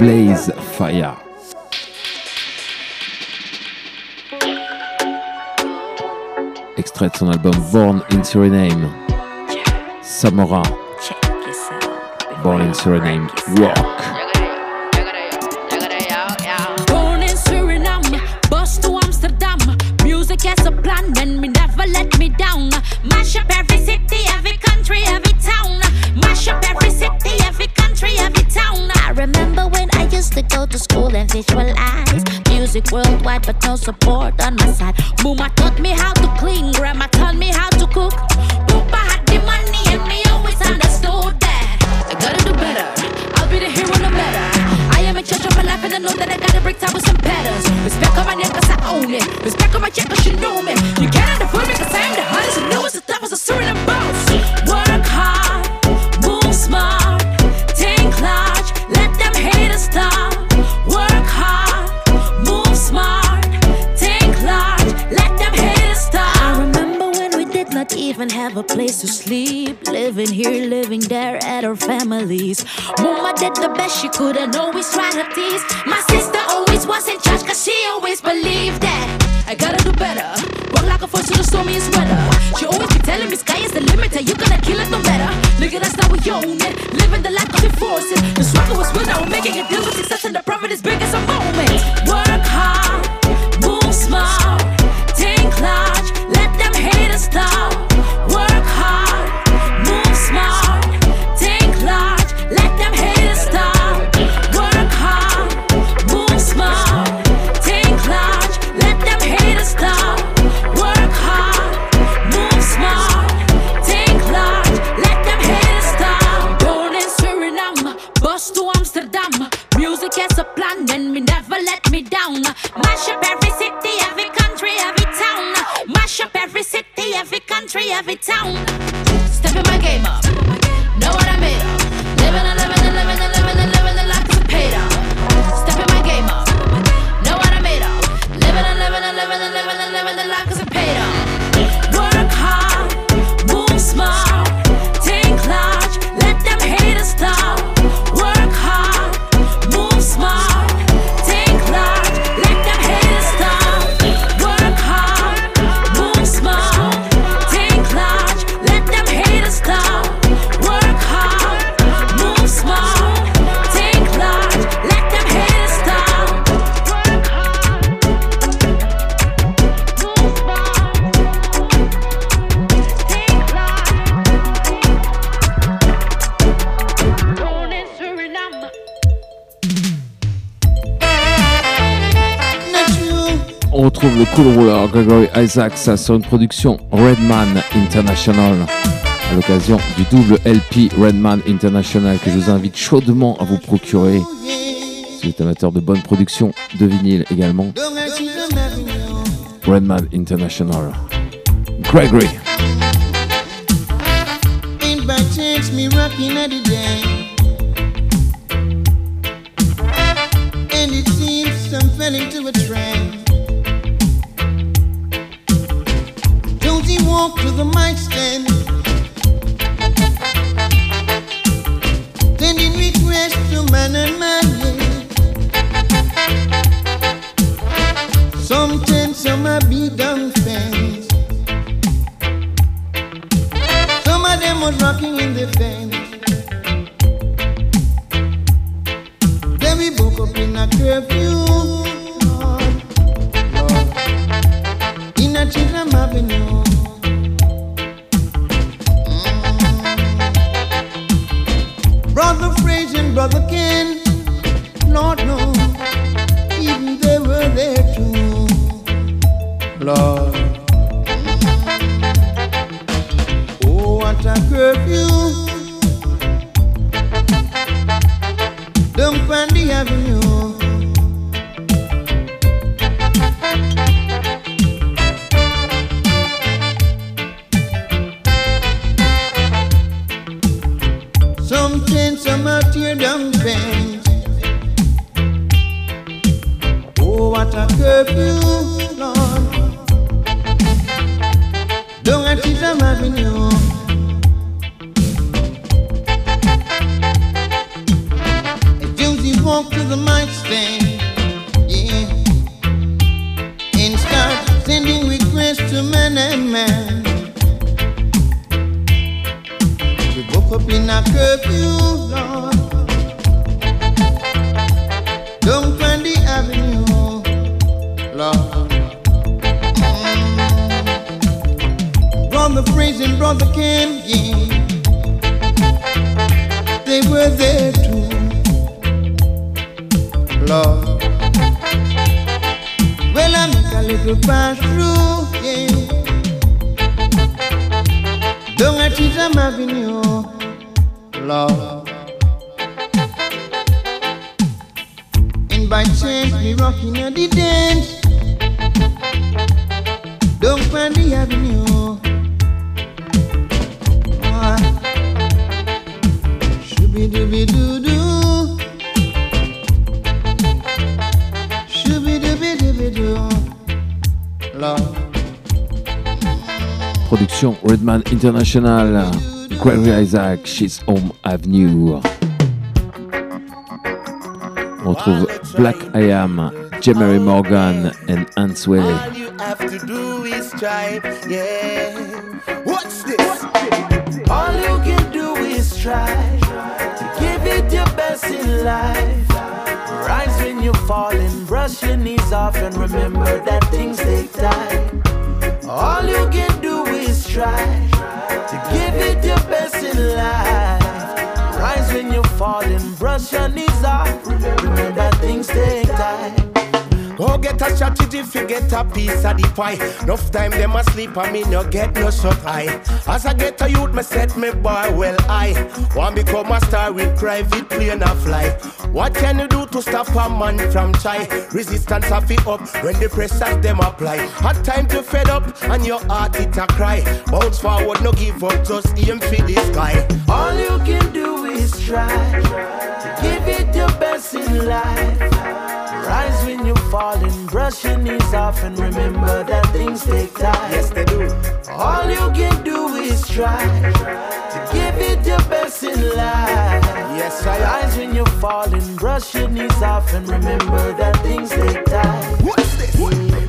Blaze Fire. Extrait de son album Born in Suriname. Samora. Born in Suriname. Wow. wide, but no support. Mama did the best she could and always tried to tease. Isaacs sur une production Redman International à l'occasion du double LP Redman International que je vous invite chaudement à vous procurer si vous êtes amateur de bonne production de vinyle également. Redman International. Gregory. International. Gregory Isaac, She's Home Avenue. On retrouve Black I Am, Jemery Morgan and Answell. All you have to do is try, yeah. What's this? All you can do is try to give it your best in life. Rise when you fall and brush your knees off and remember that things take time. All you can do try to give it your best in life. Rise when you fall and brush your knees off. Remember that things take time. Go get a strategy, get a piece of the pie. Enough time them asleep, I mean you get no shut eye. As I get a youth, me set me boy well I want become a star with private plane a fly. What can you do to stop a man from try? Resistance of it up when the pressures them apply. Hard time to fed up and your heart it a cry. Bounce forward, no give up, just aim for the sky. All you can do is try to give it your best in life. Rise when you fall and brush your knees off and remember that things take time. Yes, they do. All you can do is try give it your best in life. Yes, I Rise when you fall and brush your knees off and remember that things take time. What's this?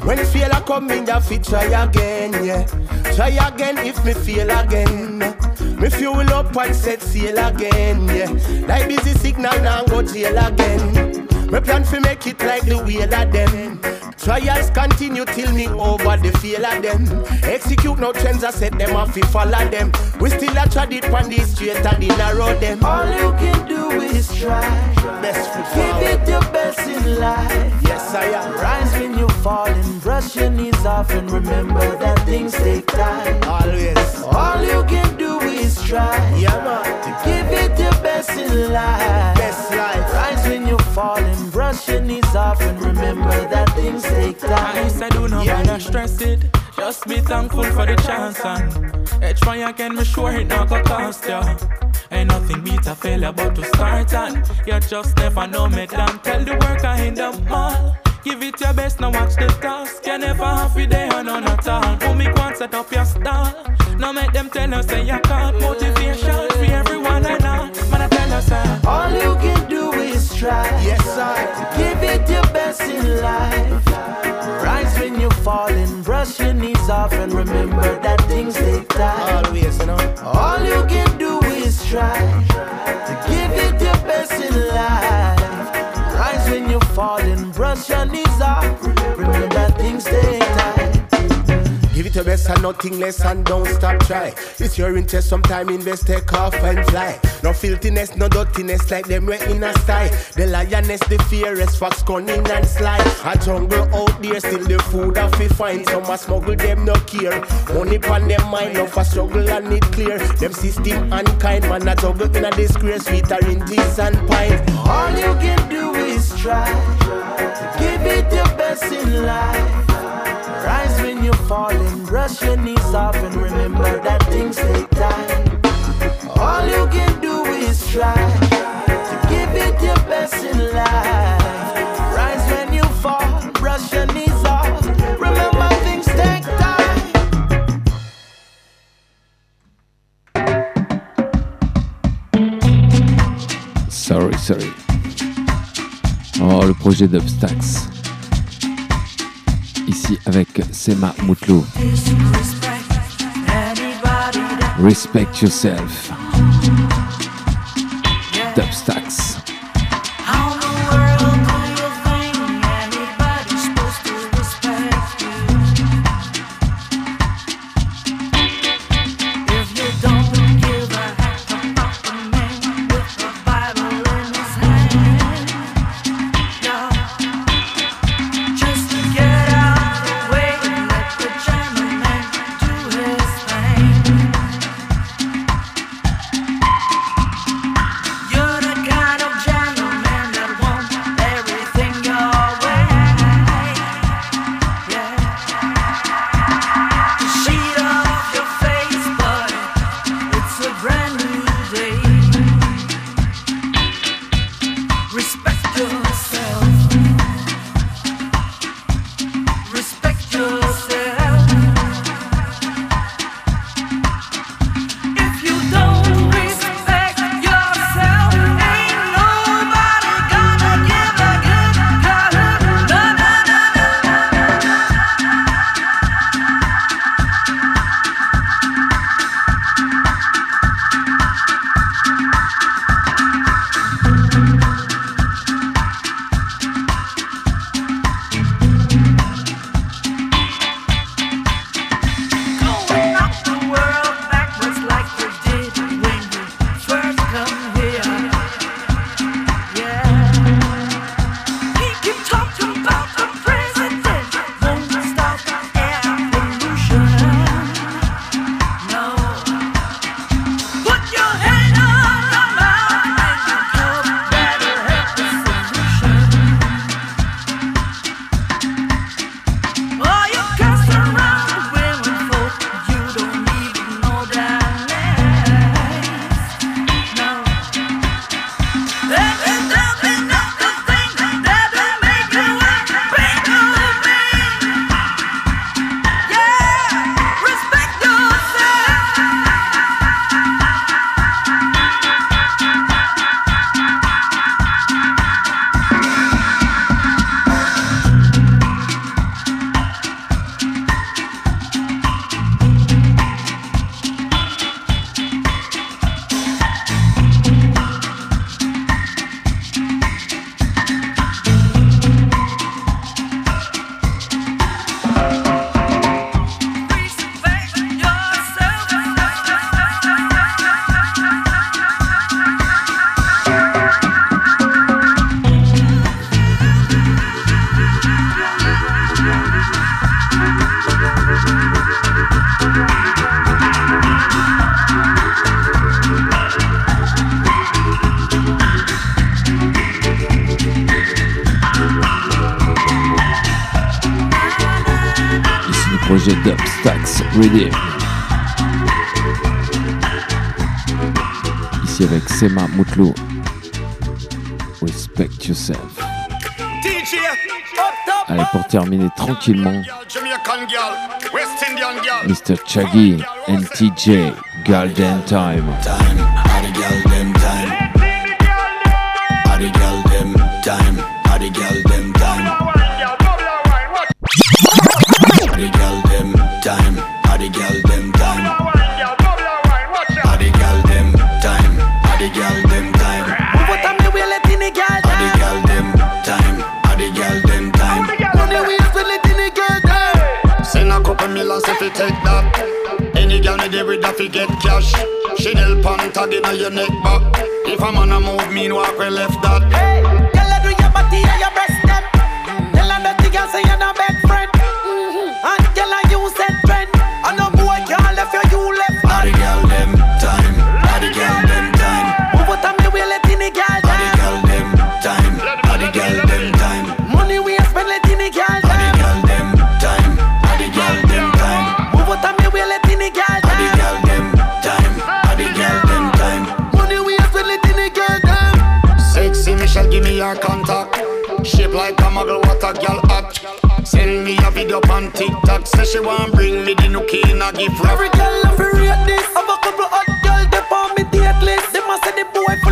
When failure come in, you fit try again, yeah. Try again if me fail again. Me fuel up and set sail again, yeah. Like busy signal now go jail again. Me plan fi make it like the wheel of them. Trials continue till me over the feel of them. Execute no trends, I set them off fi follow them. We still a trod it on the straight and the narrow them. All you can do is try. Best foot forward. Give it your best in life. Yes, I am. Rise when you fall and brush your knees off and remember that things take time. Always. All you can do is try. Yeah, man. To give it your best in life. Best life. Rise you fall and brush your knees off and remember that things take time. I said, do not Yeah. stress it. Just be thankful for the chance and edge try again, me sure it not go cost ya. Ain't nothing beat a failure but to start and you just never know me damn. Tell the worker in the mall. Give it your best, now watch the task. You never have it there, none at all. Who me want set up your stall. Now make them tell us say you can't. Motivation for everyone and all. Man, I tell us uh, All you can do try. Yes, I. Give it your best in life. Rise when you fall and brush your knees off and remember that things take time. Always, you know. All you can do is try to give it your best in life. Rise when you fall and brush your knees off. Remember that things take time. Give it your best and nothing less and don't stop try. It's your interest, sometime invest, take off and fly. No filthiness, no dirtiness like them way in a style. The lioness, the fierce, fox cunning and sly. A jungle out there, still the food that we find. Some a smuggle, them no care. Money pon them mind, no for struggle and it clear. Them system unkind, man a juggle in a disgrace. Sweeter in this and pine. All you can do is try give it your best in life. Rise when you fall and brush your knees off and remember that things take time. All you can do is try to give it your best in life. Rise when you fall, brush your knees off. Remember things take time. Sorry, sorry. Oh, le projet Dubstax. Ici avec Sema Moutlou. Respect yourself. Dubstax. Ici avec Sema Moutlou. Respect yourself. Allez, pour terminer tranquillement. Mr. Chaggy and TJ, Golden Time. Inna your neck back. If a man a move, mean walk we left that. A hot. Send me a video on TikTok. Say she want bring me the nookie in a gift. Every girl love to rate this. Have a couple hot girl they on me date list. Them a say the boy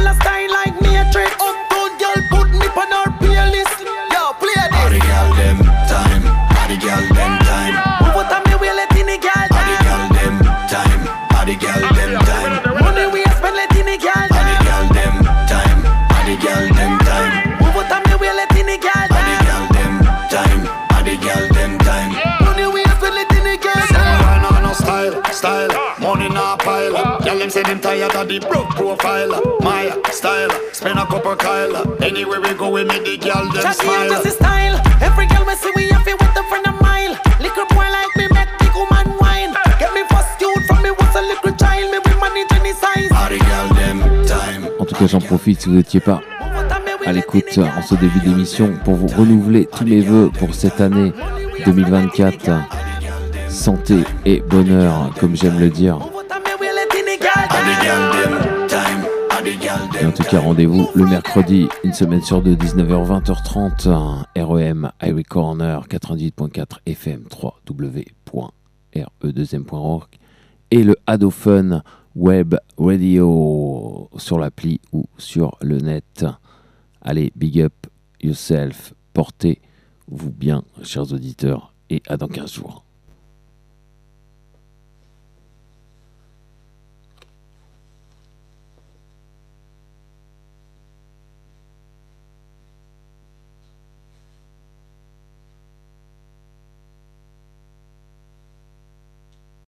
them say them tired of the broke profile. My style, spend a couple Kyle. Anywhere we go, we make the girl them Chatty smile. just the style. Every girl we see we have it with a friend of mile. Little boy like me make the woman wine. Get me first cute from me was a little child? Me we manage any size. How the girl them time? En tout cas, j'en profite si vous n'étiez pas à l'écoute en ce début d'émission pour vous renouveler tous mes voeux pour cette année 2024. Santé et bonheur, comme j'aime le dire. Et en tout cas, rendez-vous le mercredi, une semaine sur deux, 19h, 20h30, REM, Irie Corner, 88.4 FM, 3w.re2m.org et le Adophone Web Radio sur l'appli ou sur le net. Allez, big up yourself, portez-vous bien, chers auditeurs, et à dans 15 jours.